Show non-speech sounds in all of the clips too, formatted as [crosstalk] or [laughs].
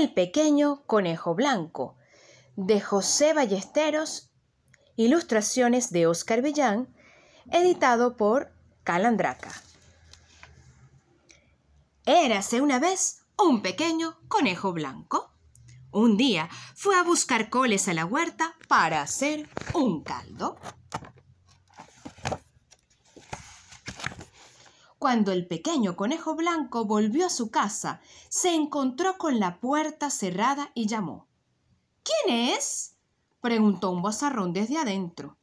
El pequeño conejo blanco de José Ballesteros, ilustraciones de Oscar Villán, editado por Calandraca. Érase una vez un pequeño conejo blanco. Un día fue a buscar coles a la huerta para hacer un caldo. Cuando el pequeño conejo blanco volvió a su casa, se encontró con la puerta cerrada y llamó. ¿Quién es? preguntó un bozarrón desde adentro.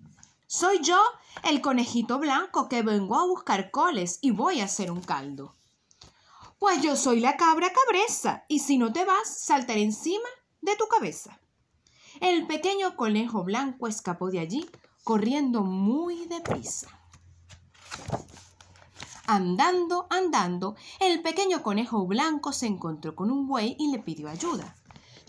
Soy yo, el conejito blanco que vengo a buscar coles y voy a hacer un caldo. Pues yo soy la cabra cabreza, y si no te vas, saltaré encima de tu cabeza. El pequeño conejo blanco escapó de allí, corriendo muy deprisa. Andando, andando, el pequeño conejo blanco se encontró con un buey y le pidió ayuda.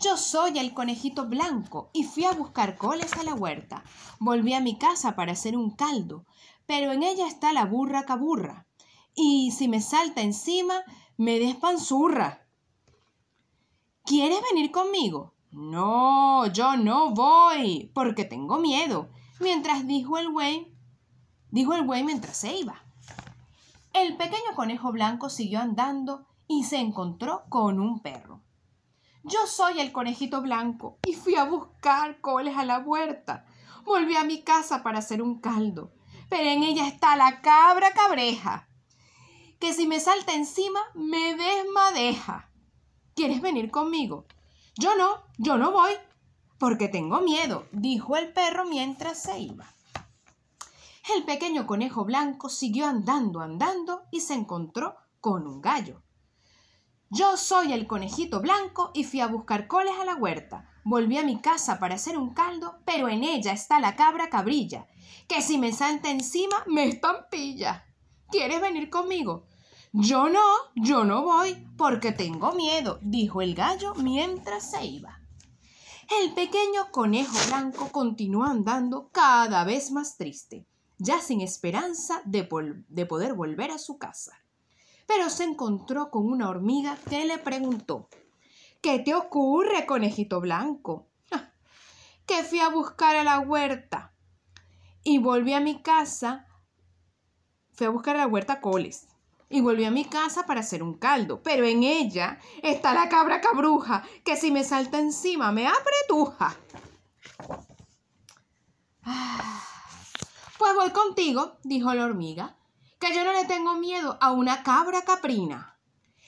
Yo soy el conejito blanco y fui a buscar coles a la huerta. Volví a mi casa para hacer un caldo, pero en ella está la burra caburra. Y si me salta encima, me despanzurra. ¿Quieres venir conmigo? No, yo no voy, porque tengo miedo, mientras dijo el buey, dijo el buey mientras se iba. El pequeño conejo blanco siguió andando y se encontró con un perro. Yo soy el conejito blanco y fui a buscar coles a la huerta. Volví a mi casa para hacer un caldo, pero en ella está la cabra cabreja, que si me salta encima me desmadeja. ¿Quieres venir conmigo? Yo no, yo no voy, porque tengo miedo, dijo el perro mientras se iba. El pequeño conejo blanco siguió andando, andando y se encontró con un gallo. Yo soy el conejito blanco y fui a buscar coles a la huerta. Volví a mi casa para hacer un caldo, pero en ella está la cabra cabrilla, que si me salta encima me estampilla. ¿Quieres venir conmigo? Yo no, yo no voy, porque tengo miedo, dijo el gallo mientras se iba. El pequeño conejo blanco continuó andando cada vez más triste ya sin esperanza de, poder volver a su casa. Pero se encontró con una hormiga que le preguntó, ¿Qué te ocurre, conejito blanco? Ah, que fui a buscar a la huerta y volví a mi casa. Fui a buscar a la huerta coles y volví a mi casa para hacer un caldo, pero en ella está la cabra cabruja que si me salta encima me apretuja. Ah. Pues voy contigo, dijo la hormiga, que yo no le tengo miedo a una cabra caprina.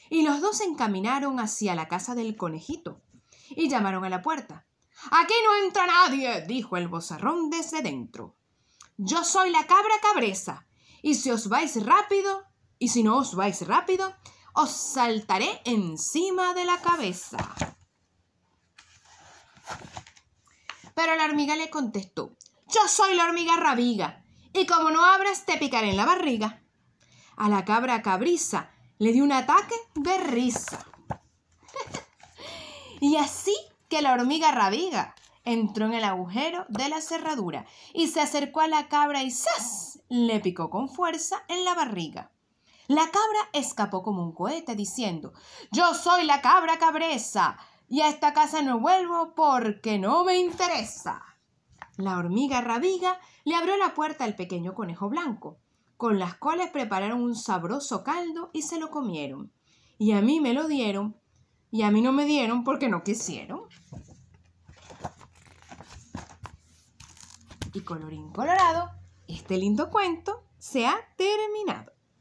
Y los dos se encaminaron hacia la casa del conejito y llamaron a la puerta. Aquí no entra nadie, dijo el bozarrón desde dentro. Yo soy la cabra cabreza, y si os vais rápido, y si no os vais rápido, os saltaré encima de la cabeza. Pero la hormiga le contestó, yo soy la hormiga rabiga, y como no abras, te picaré en la barriga. A la cabra cabriza le dio un ataque de risa. [laughs] y así que la hormiga rabiga entró en el agujero de la cerradura y se acercó a la cabra y ¡zas! le picó con fuerza en la barriga. La cabra escapó como un cohete diciendo, yo soy la cabra cabreza y a esta casa no vuelvo porque no me interesa. La hormiga rabiga le abrió la puerta al pequeño conejo blanco. Con las coles prepararon un sabroso caldo y se lo comieron. Y a mí me lo dieron y a mí no me dieron porque no quisieron. Y colorín colorado, este lindo cuento se ha terminado.